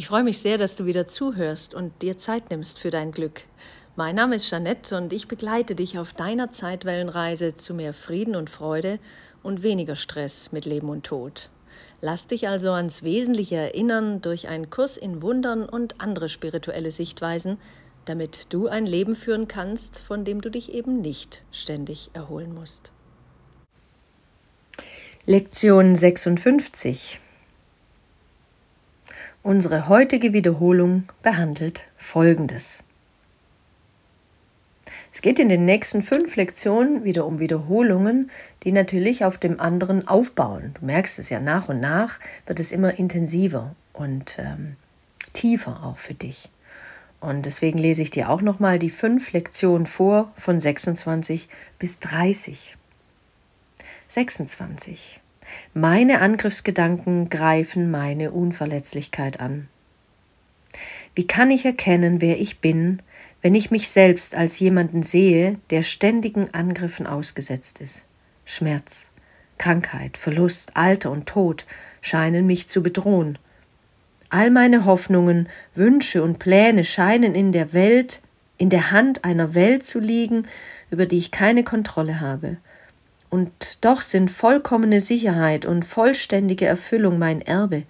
Ich freue mich sehr, dass du wieder zuhörst und dir Zeit nimmst für dein Glück. Mein Name ist Jeanette und ich begleite dich auf deiner Zeitwellenreise zu mehr Frieden und Freude und weniger Stress mit Leben und Tod. Lass dich also ans Wesentliche erinnern durch einen Kurs in Wundern und andere spirituelle Sichtweisen, damit du ein Leben führen kannst, von dem du dich eben nicht ständig erholen musst. Lektion 56 Unsere heutige Wiederholung behandelt Folgendes. Es geht in den nächsten fünf Lektionen wieder um Wiederholungen, die natürlich auf dem anderen aufbauen. Du merkst es ja, nach und nach wird es immer intensiver und ähm, tiefer auch für dich. Und deswegen lese ich dir auch nochmal die fünf Lektionen vor von 26 bis 30. 26. Meine Angriffsgedanken greifen meine Unverletzlichkeit an. Wie kann ich erkennen, wer ich bin, wenn ich mich selbst als jemanden sehe, der ständigen Angriffen ausgesetzt ist? Schmerz, Krankheit, Verlust, Alter und Tod scheinen mich zu bedrohen. All meine Hoffnungen, Wünsche und Pläne scheinen in der Welt, in der Hand einer Welt zu liegen, über die ich keine Kontrolle habe und doch sind vollkommene Sicherheit und vollständige Erfüllung mein Erbe.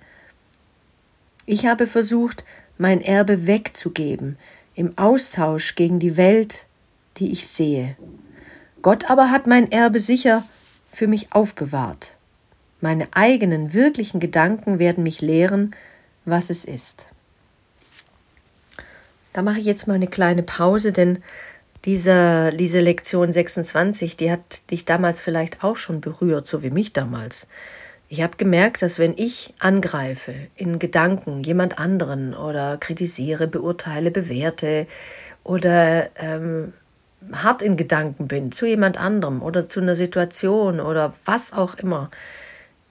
Ich habe versucht, mein Erbe wegzugeben, im Austausch gegen die Welt, die ich sehe. Gott aber hat mein Erbe sicher für mich aufbewahrt. Meine eigenen wirklichen Gedanken werden mich lehren, was es ist. Da mache ich jetzt mal eine kleine Pause, denn diese, diese Lektion 26, die hat dich damals vielleicht auch schon berührt, so wie mich damals. Ich habe gemerkt, dass wenn ich angreife in Gedanken jemand anderen oder kritisiere, beurteile, bewerte oder ähm, hart in Gedanken bin zu jemand anderem oder zu einer Situation oder was auch immer,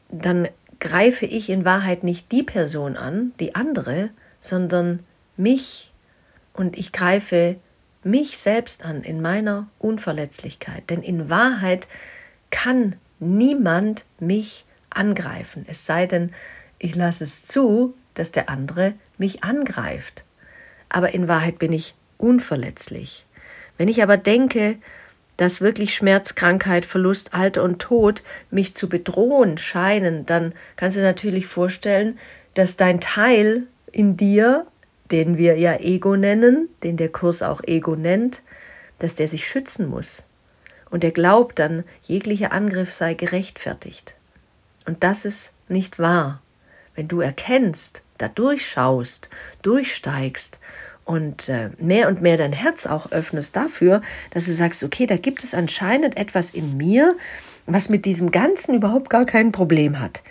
dann greife ich in Wahrheit nicht die Person an, die andere, sondern mich und ich greife mich selbst an in meiner Unverletzlichkeit. Denn in Wahrheit kann niemand mich angreifen, es sei denn, ich lasse es zu, dass der andere mich angreift. Aber in Wahrheit bin ich unverletzlich. Wenn ich aber denke, dass wirklich Schmerz, Krankheit, Verlust, Alter und Tod mich zu bedrohen scheinen, dann kannst du dir natürlich vorstellen, dass dein Teil in dir den wir ja Ego nennen, den der Kurs auch Ego nennt, dass der sich schützen muss. Und er glaubt dann, jeglicher Angriff sei gerechtfertigt. Und das ist nicht wahr. Wenn du erkennst, da durchschaust, durchsteigst und äh, mehr und mehr dein Herz auch öffnest dafür, dass du sagst, okay, da gibt es anscheinend etwas in mir, was mit diesem Ganzen überhaupt gar kein Problem hat.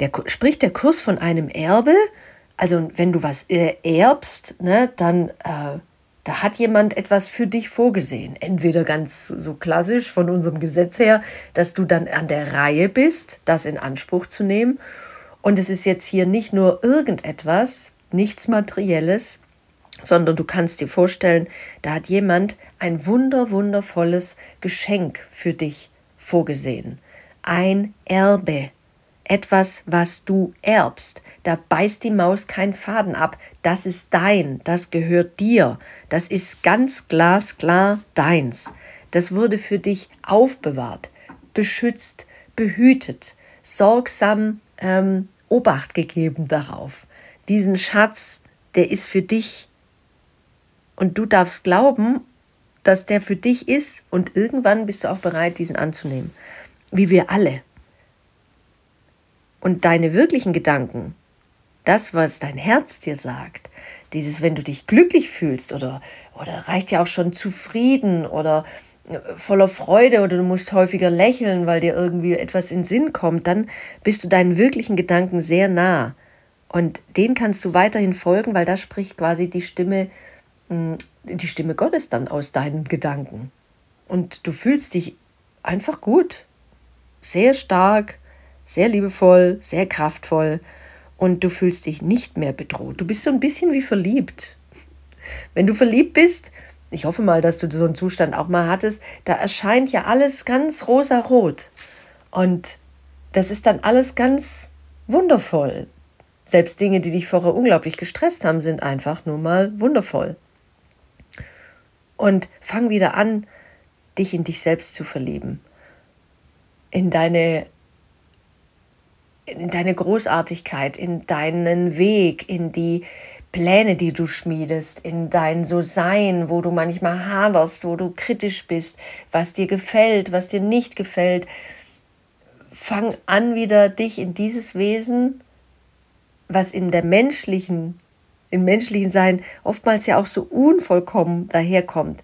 Der, spricht der Kurs von einem Erbe, also wenn du was äh, erbst, ne, dann äh, da hat jemand etwas für dich vorgesehen. Entweder ganz so klassisch von unserem Gesetz her, dass du dann an der Reihe bist, das in Anspruch zu nehmen. Und es ist jetzt hier nicht nur irgendetwas, nichts Materielles, sondern du kannst dir vorstellen, da hat jemand ein wunder, wundervolles Geschenk für dich vorgesehen. Ein Erbe etwas, was du erbst. Da beißt die Maus keinen Faden ab. Das ist dein, das gehört dir. Das ist ganz glasklar deins. Das wurde für dich aufbewahrt, beschützt, behütet, sorgsam ähm, Obacht gegeben darauf. Diesen Schatz, der ist für dich. Und du darfst glauben, dass der für dich ist und irgendwann bist du auch bereit, diesen anzunehmen. Wie wir alle. Und deine wirklichen Gedanken, das, was dein Herz dir sagt, dieses, wenn du dich glücklich fühlst oder, oder reicht ja auch schon zufrieden oder äh, voller Freude oder du musst häufiger lächeln, weil dir irgendwie etwas in Sinn kommt, dann bist du deinen wirklichen Gedanken sehr nah. Und den kannst du weiterhin folgen, weil da spricht quasi die Stimme, hm, die Stimme Gottes dann aus deinen Gedanken. Und du fühlst dich einfach gut, sehr stark, sehr liebevoll, sehr kraftvoll und du fühlst dich nicht mehr bedroht. Du bist so ein bisschen wie verliebt. Wenn du verliebt bist, ich hoffe mal, dass du so einen Zustand auch mal hattest, da erscheint ja alles ganz rosarot. Und das ist dann alles ganz wundervoll. Selbst Dinge, die dich vorher unglaublich gestresst haben, sind einfach nur mal wundervoll. Und fang wieder an, dich in dich selbst zu verlieben. In deine, in deine Großartigkeit, in deinen Weg, in die Pläne, die du schmiedest, in dein So-Sein, wo du manchmal haderst, wo du kritisch bist, was dir gefällt, was dir nicht gefällt. Fang an, wieder dich in dieses Wesen, was in der menschlichen, im menschlichen Sein oftmals ja auch so unvollkommen daherkommt,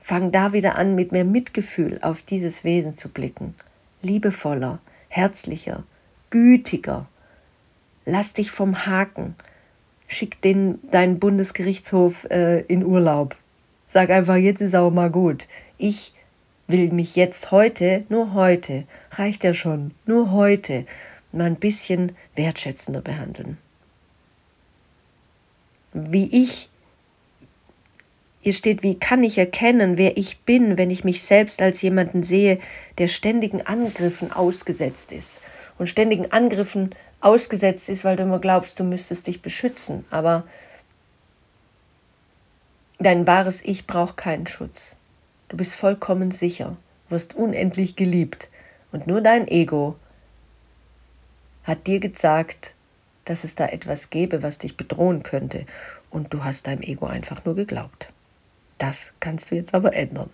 fang da wieder an, mit mehr Mitgefühl auf dieses Wesen zu blicken. Liebevoller, herzlicher, gütiger. Lass dich vom Haken schick den, deinen Bundesgerichtshof äh, in Urlaub. Sag einfach, jetzt ist auch mal gut. Ich will mich jetzt heute, nur heute, reicht ja schon, nur heute, mal ein bisschen wertschätzender behandeln. Wie ich, hier steht, wie kann ich erkennen, wer ich bin, wenn ich mich selbst als jemanden sehe, der ständigen Angriffen ausgesetzt ist und ständigen Angriffen ausgesetzt ist, weil du immer glaubst, du müsstest dich beschützen. Aber dein wahres Ich braucht keinen Schutz. Du bist vollkommen sicher, wirst unendlich geliebt. Und nur dein Ego hat dir gesagt, dass es da etwas gäbe, was dich bedrohen könnte. Und du hast deinem Ego einfach nur geglaubt. Das kannst du jetzt aber ändern.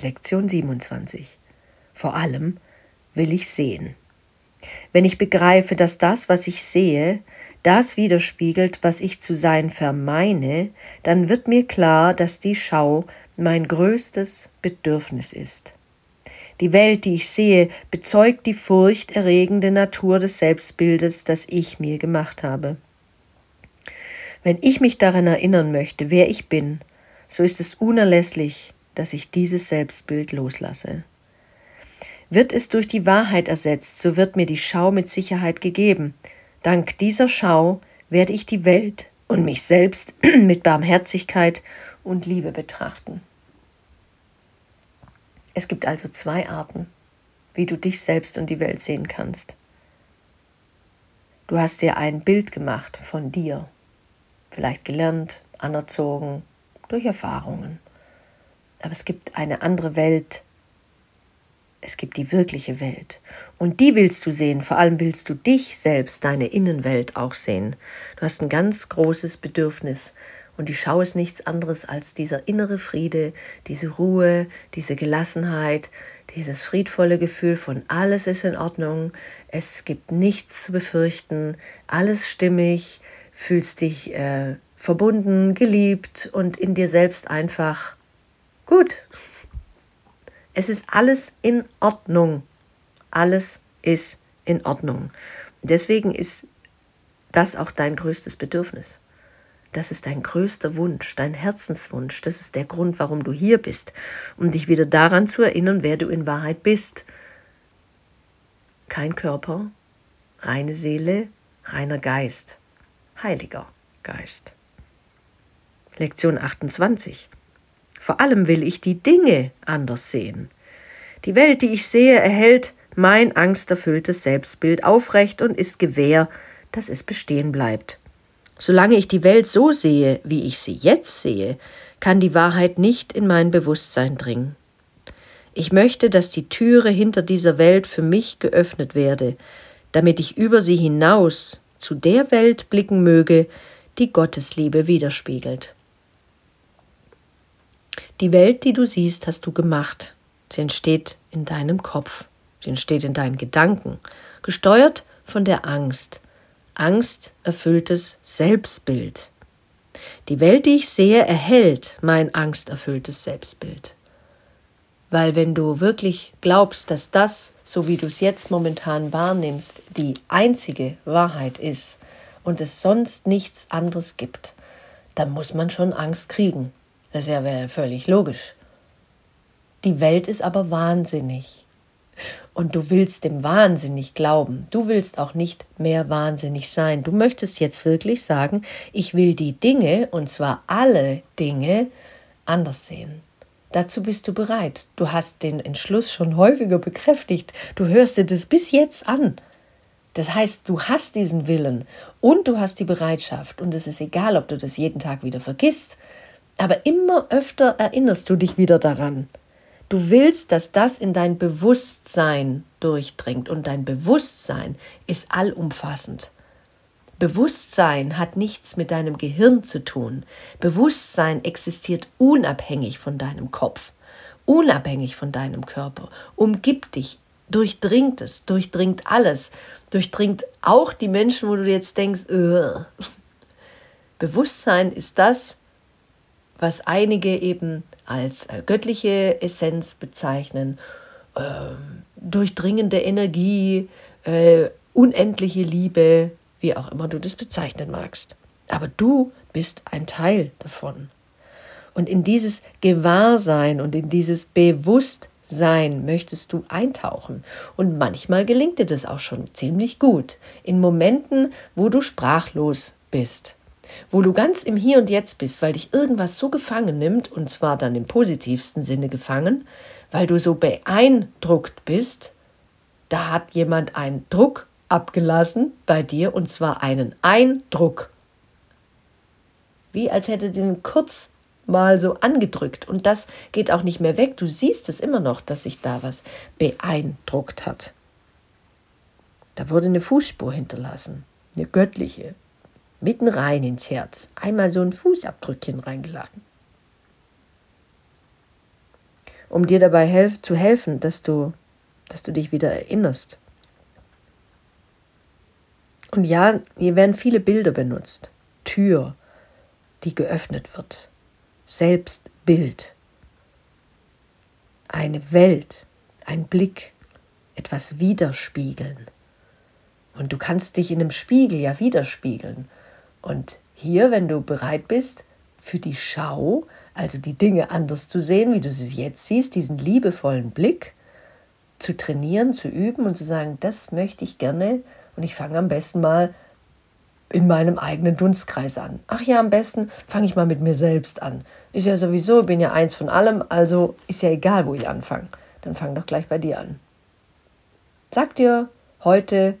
Lektion 27. Vor allem will ich sehen. Wenn ich begreife, dass das, was ich sehe, das widerspiegelt, was ich zu sein vermeine, dann wird mir klar, dass die Schau mein größtes Bedürfnis ist. Die Welt, die ich sehe, bezeugt die furchterregende Natur des Selbstbildes, das ich mir gemacht habe. Wenn ich mich daran erinnern möchte, wer ich bin, so ist es unerlässlich, dass ich dieses Selbstbild loslasse. Wird es durch die Wahrheit ersetzt, so wird mir die Schau mit Sicherheit gegeben. Dank dieser Schau werde ich die Welt und mich selbst mit Barmherzigkeit und Liebe betrachten. Es gibt also zwei Arten, wie du dich selbst und die Welt sehen kannst. Du hast dir ein Bild gemacht von dir, vielleicht gelernt, anerzogen, durch Erfahrungen. Aber es gibt eine andere Welt, es gibt die wirkliche Welt. Und die willst du sehen. Vor allem willst du dich selbst, deine Innenwelt auch sehen. Du hast ein ganz großes Bedürfnis. Und die Schau ist nichts anderes als dieser innere Friede, diese Ruhe, diese Gelassenheit, dieses friedvolle Gefühl von alles ist in Ordnung, es gibt nichts zu befürchten, alles stimmig, fühlst dich äh, verbunden, geliebt und in dir selbst einfach gut. Es ist alles in Ordnung. Alles ist in Ordnung. Deswegen ist das auch dein größtes Bedürfnis. Das ist dein größter Wunsch, dein Herzenswunsch. Das ist der Grund, warum du hier bist, um dich wieder daran zu erinnern, wer du in Wahrheit bist. Kein Körper, reine Seele, reiner Geist, heiliger Geist. Lektion 28. Vor allem will ich die Dinge anders sehen. Die Welt, die ich sehe, erhält mein angsterfülltes Selbstbild aufrecht und ist gewähr, dass es bestehen bleibt. Solange ich die Welt so sehe, wie ich sie jetzt sehe, kann die Wahrheit nicht in mein Bewusstsein dringen. Ich möchte, dass die Türe hinter dieser Welt für mich geöffnet werde, damit ich über sie hinaus zu der Welt blicken möge, die Gottes Liebe widerspiegelt. Die Welt, die du siehst, hast du gemacht. Sie entsteht in deinem Kopf. Sie entsteht in deinen Gedanken. Gesteuert von der Angst. Angst erfülltes Selbstbild. Die Welt, die ich sehe, erhält mein angsterfülltes Selbstbild. Weil wenn du wirklich glaubst, dass das, so wie du es jetzt momentan wahrnimmst, die einzige Wahrheit ist und es sonst nichts anderes gibt, dann muss man schon Angst kriegen. Das ist ja völlig logisch. Die Welt ist aber wahnsinnig. Und du willst dem wahnsinnig glauben. Du willst auch nicht mehr wahnsinnig sein. Du möchtest jetzt wirklich sagen, ich will die Dinge, und zwar alle Dinge, anders sehen. Dazu bist du bereit. Du hast den Entschluss schon häufiger bekräftigt. Du hörst dir das bis jetzt an. Das heißt, du hast diesen Willen und du hast die Bereitschaft und es ist egal, ob du das jeden Tag wieder vergisst, aber immer öfter erinnerst du dich wieder daran. Du willst, dass das in dein Bewusstsein durchdringt und dein Bewusstsein ist allumfassend. Bewusstsein hat nichts mit deinem Gehirn zu tun. Bewusstsein existiert unabhängig von deinem Kopf, unabhängig von deinem Körper, umgibt dich, durchdringt es, durchdringt alles, durchdringt auch die Menschen, wo du jetzt denkst, Ugh. Bewusstsein ist das, was einige eben als äh, göttliche Essenz bezeichnen, äh, durchdringende Energie, äh, unendliche Liebe, wie auch immer du das bezeichnen magst. Aber du bist ein Teil davon. Und in dieses Gewahrsein und in dieses Bewusstsein möchtest du eintauchen. Und manchmal gelingt dir das auch schon ziemlich gut. In Momenten, wo du sprachlos bist wo du ganz im Hier und Jetzt bist, weil dich irgendwas so gefangen nimmt, und zwar dann im positivsten Sinne gefangen, weil du so beeindruckt bist, da hat jemand einen Druck abgelassen bei dir, und zwar einen Eindruck. Wie als hätte den kurz mal so angedrückt. Und das geht auch nicht mehr weg. Du siehst es immer noch, dass sich da was beeindruckt hat. Da wurde eine Fußspur hinterlassen, eine göttliche, mitten rein ins Herz, einmal so ein Fußabdrückchen reingelassen. Um dir dabei helf zu helfen, dass du, dass du dich wieder erinnerst. Und ja, hier werden viele Bilder benutzt. Tür, die geöffnet wird. Selbstbild. Eine Welt, ein Blick, etwas widerspiegeln. Und du kannst dich in einem Spiegel ja widerspiegeln. Und hier, wenn du bereit bist, für die Schau, also die Dinge anders zu sehen, wie du sie jetzt siehst, diesen liebevollen Blick zu trainieren, zu üben und zu sagen, das möchte ich gerne und ich fange am besten mal in meinem eigenen Dunstkreis an. Ach ja, am besten fange ich mal mit mir selbst an. Ist ja sowieso, bin ja eins von allem, also ist ja egal, wo ich anfange. Dann fang doch gleich bei dir an. Sag dir, heute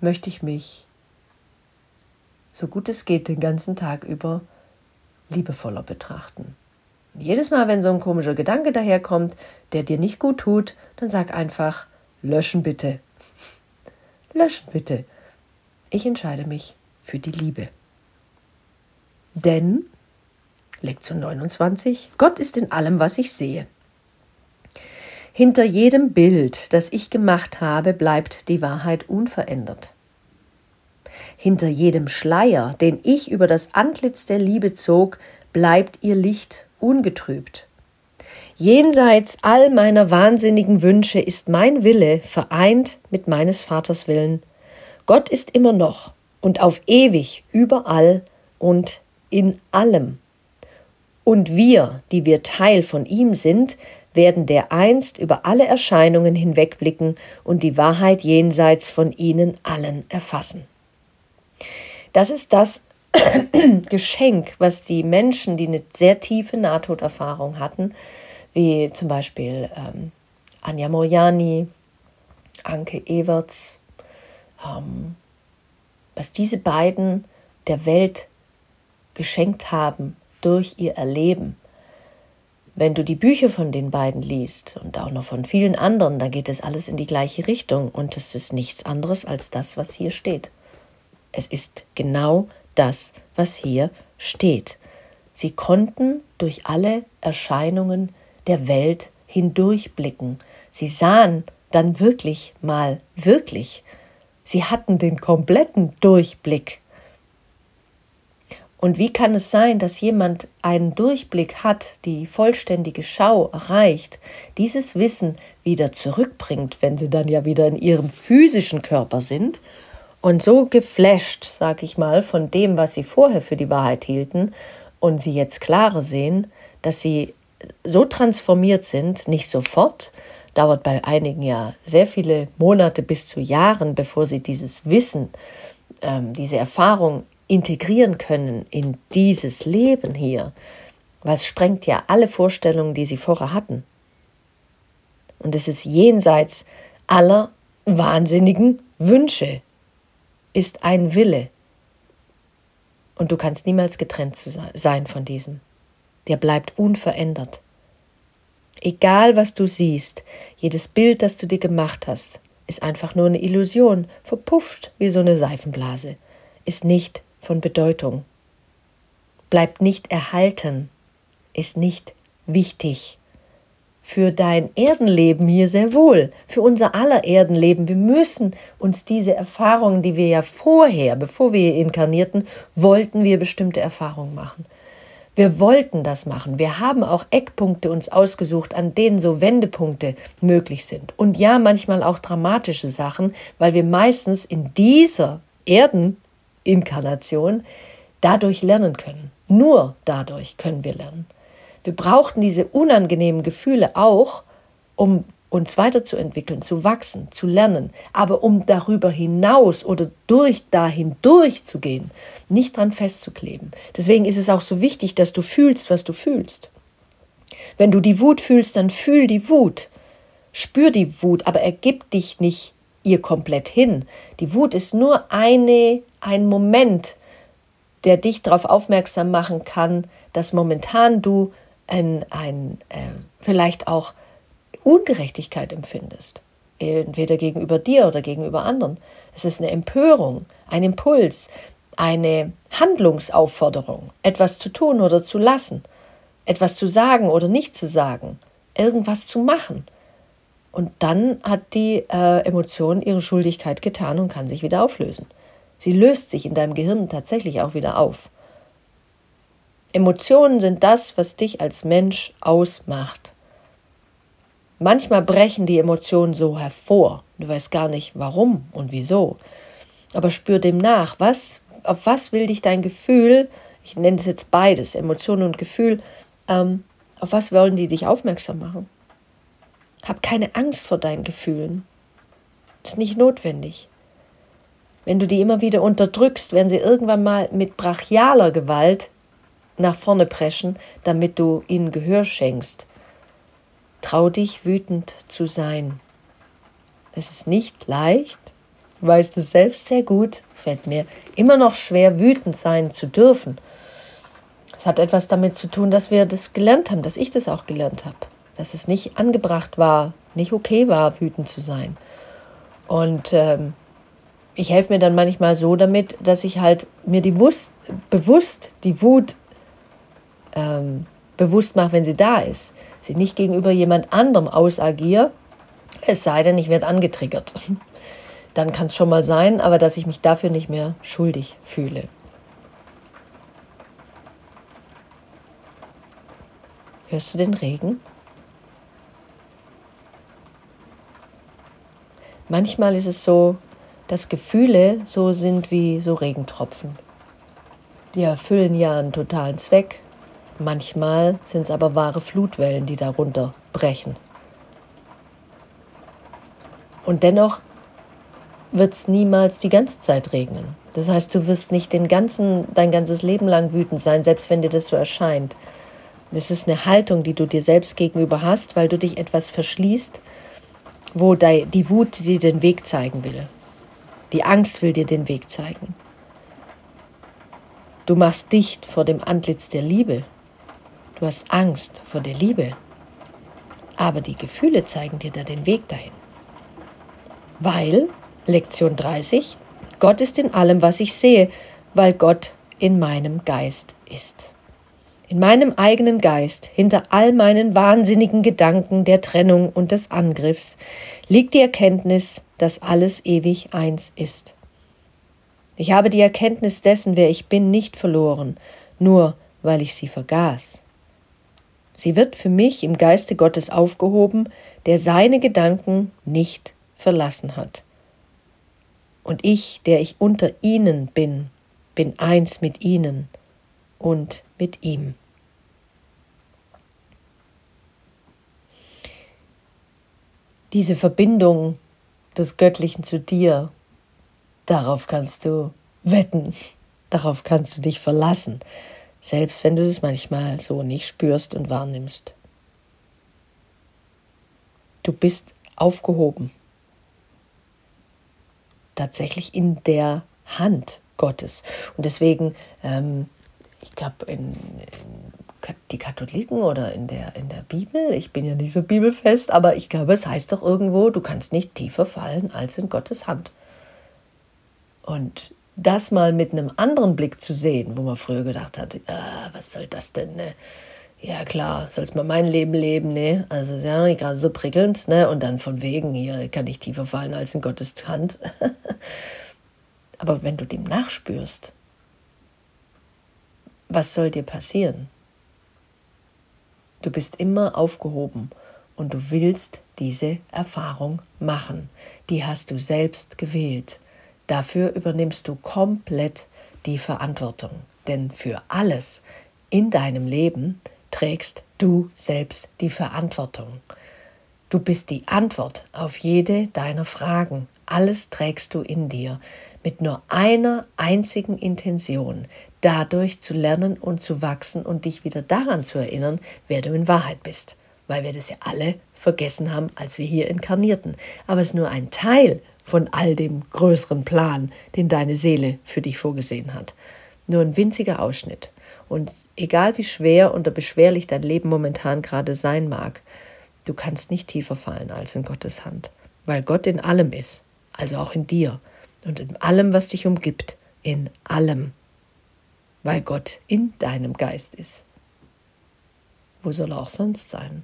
möchte ich mich so gut es geht den ganzen Tag über liebevoller betrachten. Und jedes Mal, wenn so ein komischer Gedanke daherkommt, der dir nicht gut tut, dann sag einfach, löschen bitte. löschen bitte. Ich entscheide mich für die Liebe. Denn, Lektion 29, Gott ist in allem, was ich sehe. Hinter jedem Bild, das ich gemacht habe, bleibt die Wahrheit unverändert. Hinter jedem Schleier, den ich über das Antlitz der Liebe zog, bleibt ihr Licht ungetrübt. Jenseits all meiner wahnsinnigen Wünsche ist mein Wille vereint mit meines Vaters Willen. Gott ist immer noch und auf ewig überall und in allem. Und wir, die wir Teil von ihm sind, werden dereinst über alle Erscheinungen hinwegblicken und die Wahrheit jenseits von ihnen allen erfassen. Das ist das Geschenk, was die Menschen, die eine sehr tiefe Nahtoderfahrung hatten, wie zum Beispiel ähm, Anja Moriani, Anke Everts, ähm, was diese beiden der Welt geschenkt haben durch ihr Erleben. Wenn du die Bücher von den beiden liest und auch noch von vielen anderen, da geht es alles in die gleiche Richtung und es ist nichts anderes als das, was hier steht. Es ist genau das, was hier steht. Sie konnten durch alle Erscheinungen der Welt hindurchblicken. Sie sahen dann wirklich mal wirklich. Sie hatten den kompletten Durchblick. Und wie kann es sein, dass jemand einen Durchblick hat, die vollständige Schau erreicht, dieses Wissen wieder zurückbringt, wenn sie dann ja wieder in ihrem physischen Körper sind und so geflasht, sag ich mal, von dem, was sie vorher für die Wahrheit hielten und sie jetzt klarer sehen, dass sie so transformiert sind, nicht sofort, dauert bei einigen ja sehr viele Monate bis zu Jahren, bevor sie dieses Wissen, ähm, diese Erfahrung integrieren können in dieses Leben hier. Was sprengt ja alle Vorstellungen, die sie vorher hatten. Und es ist jenseits aller wahnsinnigen Wünsche ist ein Wille. Und du kannst niemals getrennt sein von diesem. Der bleibt unverändert. Egal was du siehst, jedes Bild, das du dir gemacht hast, ist einfach nur eine Illusion, verpufft wie so eine Seifenblase, ist nicht von Bedeutung, bleibt nicht erhalten, ist nicht wichtig. Für dein Erdenleben hier sehr wohl, für unser aller Erdenleben. Wir müssen uns diese Erfahrungen, die wir ja vorher, bevor wir inkarnierten, wollten wir bestimmte Erfahrungen machen. Wir wollten das machen. Wir haben auch Eckpunkte uns ausgesucht, an denen so Wendepunkte möglich sind. Und ja, manchmal auch dramatische Sachen, weil wir meistens in dieser Erdeninkarnation dadurch lernen können. Nur dadurch können wir lernen. Wir brauchten diese unangenehmen Gefühle auch, um uns weiterzuentwickeln, zu wachsen, zu lernen, aber um darüber hinaus oder durch dahin durchzugehen, nicht dran festzukleben. Deswegen ist es auch so wichtig, dass du fühlst, was du fühlst. Wenn du die Wut fühlst, dann fühl die Wut. Spür die Wut, aber ergib dich nicht ihr komplett hin. Die Wut ist nur eine, ein Moment, der dich darauf aufmerksam machen kann, dass momentan du ein, ein äh, vielleicht auch Ungerechtigkeit empfindest, entweder gegenüber dir oder gegenüber anderen. Es ist eine Empörung, ein Impuls, eine Handlungsaufforderung, etwas zu tun oder zu lassen, etwas zu sagen oder nicht zu sagen, irgendwas zu machen. Und dann hat die äh, Emotion ihre Schuldigkeit getan und kann sich wieder auflösen. Sie löst sich in deinem Gehirn tatsächlich auch wieder auf. Emotionen sind das, was dich als Mensch ausmacht. Manchmal brechen die Emotionen so hervor. Du weißt gar nicht warum und wieso. Aber spür dem nach. Was, auf was will dich dein Gefühl, ich nenne es jetzt beides, Emotionen und Gefühl, ähm, auf was wollen die dich aufmerksam machen? Hab keine Angst vor deinen Gefühlen. Das ist nicht notwendig. Wenn du die immer wieder unterdrückst, werden sie irgendwann mal mit brachialer Gewalt nach vorne preschen, damit du ihnen Gehör schenkst. Trau dich, wütend zu sein. Es ist nicht leicht, du weißt es selbst sehr gut, fällt mir immer noch schwer, wütend sein zu dürfen. Es hat etwas damit zu tun, dass wir das gelernt haben, dass ich das auch gelernt habe, dass es nicht angebracht war, nicht okay war, wütend zu sein. Und ähm, ich helfe mir dann manchmal so damit, dass ich halt mir die Wus bewusst die Wut ähm, bewusst mache, wenn sie da ist. Sie nicht gegenüber jemand anderem ausagiere, es sei denn, ich werde angetriggert. Dann kann es schon mal sein, aber dass ich mich dafür nicht mehr schuldig fühle. Hörst du den Regen? Manchmal ist es so, dass Gefühle so sind wie so Regentropfen. Die erfüllen ja einen totalen Zweck, Manchmal sind es aber wahre Flutwellen, die darunter brechen. Und dennoch wird es niemals die ganze Zeit regnen. Das heißt, du wirst nicht den ganzen, dein ganzes Leben lang wütend sein, selbst wenn dir das so erscheint. Das ist eine Haltung, die du dir selbst gegenüber hast, weil du dich etwas verschließt, wo die Wut dir den Weg zeigen will. Die Angst will dir den Weg zeigen. Du machst dicht vor dem Antlitz der Liebe, Du hast Angst vor der Liebe. Aber die Gefühle zeigen dir da den Weg dahin. Weil, Lektion 30, Gott ist in allem, was ich sehe, weil Gott in meinem Geist ist. In meinem eigenen Geist, hinter all meinen wahnsinnigen Gedanken der Trennung und des Angriffs, liegt die Erkenntnis, dass alles ewig eins ist. Ich habe die Erkenntnis dessen, wer ich bin, nicht verloren, nur weil ich sie vergaß. Sie wird für mich im Geiste Gottes aufgehoben, der seine Gedanken nicht verlassen hat. Und ich, der ich unter ihnen bin, bin eins mit ihnen und mit ihm. Diese Verbindung des Göttlichen zu dir, darauf kannst du wetten, darauf kannst du dich verlassen selbst wenn du es manchmal so nicht spürst und wahrnimmst. Du bist aufgehoben. tatsächlich in der Hand Gottes. Und deswegen, ähm, ich glaube, in, in die Katholiken oder in der, in der Bibel, ich bin ja nicht so bibelfest, aber ich glaube, es heißt doch irgendwo, du kannst nicht tiefer fallen als in Gottes Hand. Und das mal mit einem anderen Blick zu sehen, wo man früher gedacht hat, ah, was soll das denn, ne? Ja klar, sollst mal mein Leben leben, ne? Also ist ja nicht gerade so prickelnd, ne? Und dann von wegen, hier kann ich tiefer fallen als in Gottes Hand. Aber wenn du dem nachspürst, was soll dir passieren? Du bist immer aufgehoben und du willst diese Erfahrung machen. Die hast du selbst gewählt. Dafür übernimmst du komplett die Verantwortung. Denn für alles in deinem Leben trägst du selbst die Verantwortung. Du bist die Antwort auf jede deiner Fragen. Alles trägst du in dir mit nur einer einzigen Intention, dadurch zu lernen und zu wachsen und dich wieder daran zu erinnern, wer du in Wahrheit bist. Weil wir das ja alle vergessen haben, als wir hier inkarnierten. Aber es ist nur ein Teil von all dem größeren Plan, den deine Seele für dich vorgesehen hat. Nur ein winziger Ausschnitt. Und egal wie schwer oder beschwerlich dein Leben momentan gerade sein mag, du kannst nicht tiefer fallen als in Gottes Hand, weil Gott in allem ist, also auch in dir und in allem, was dich umgibt, in allem, weil Gott in deinem Geist ist. Wo soll er auch sonst sein?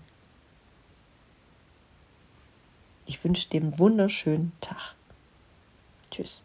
Ich wünsche dir einen wunderschönen Tag. Tschüss.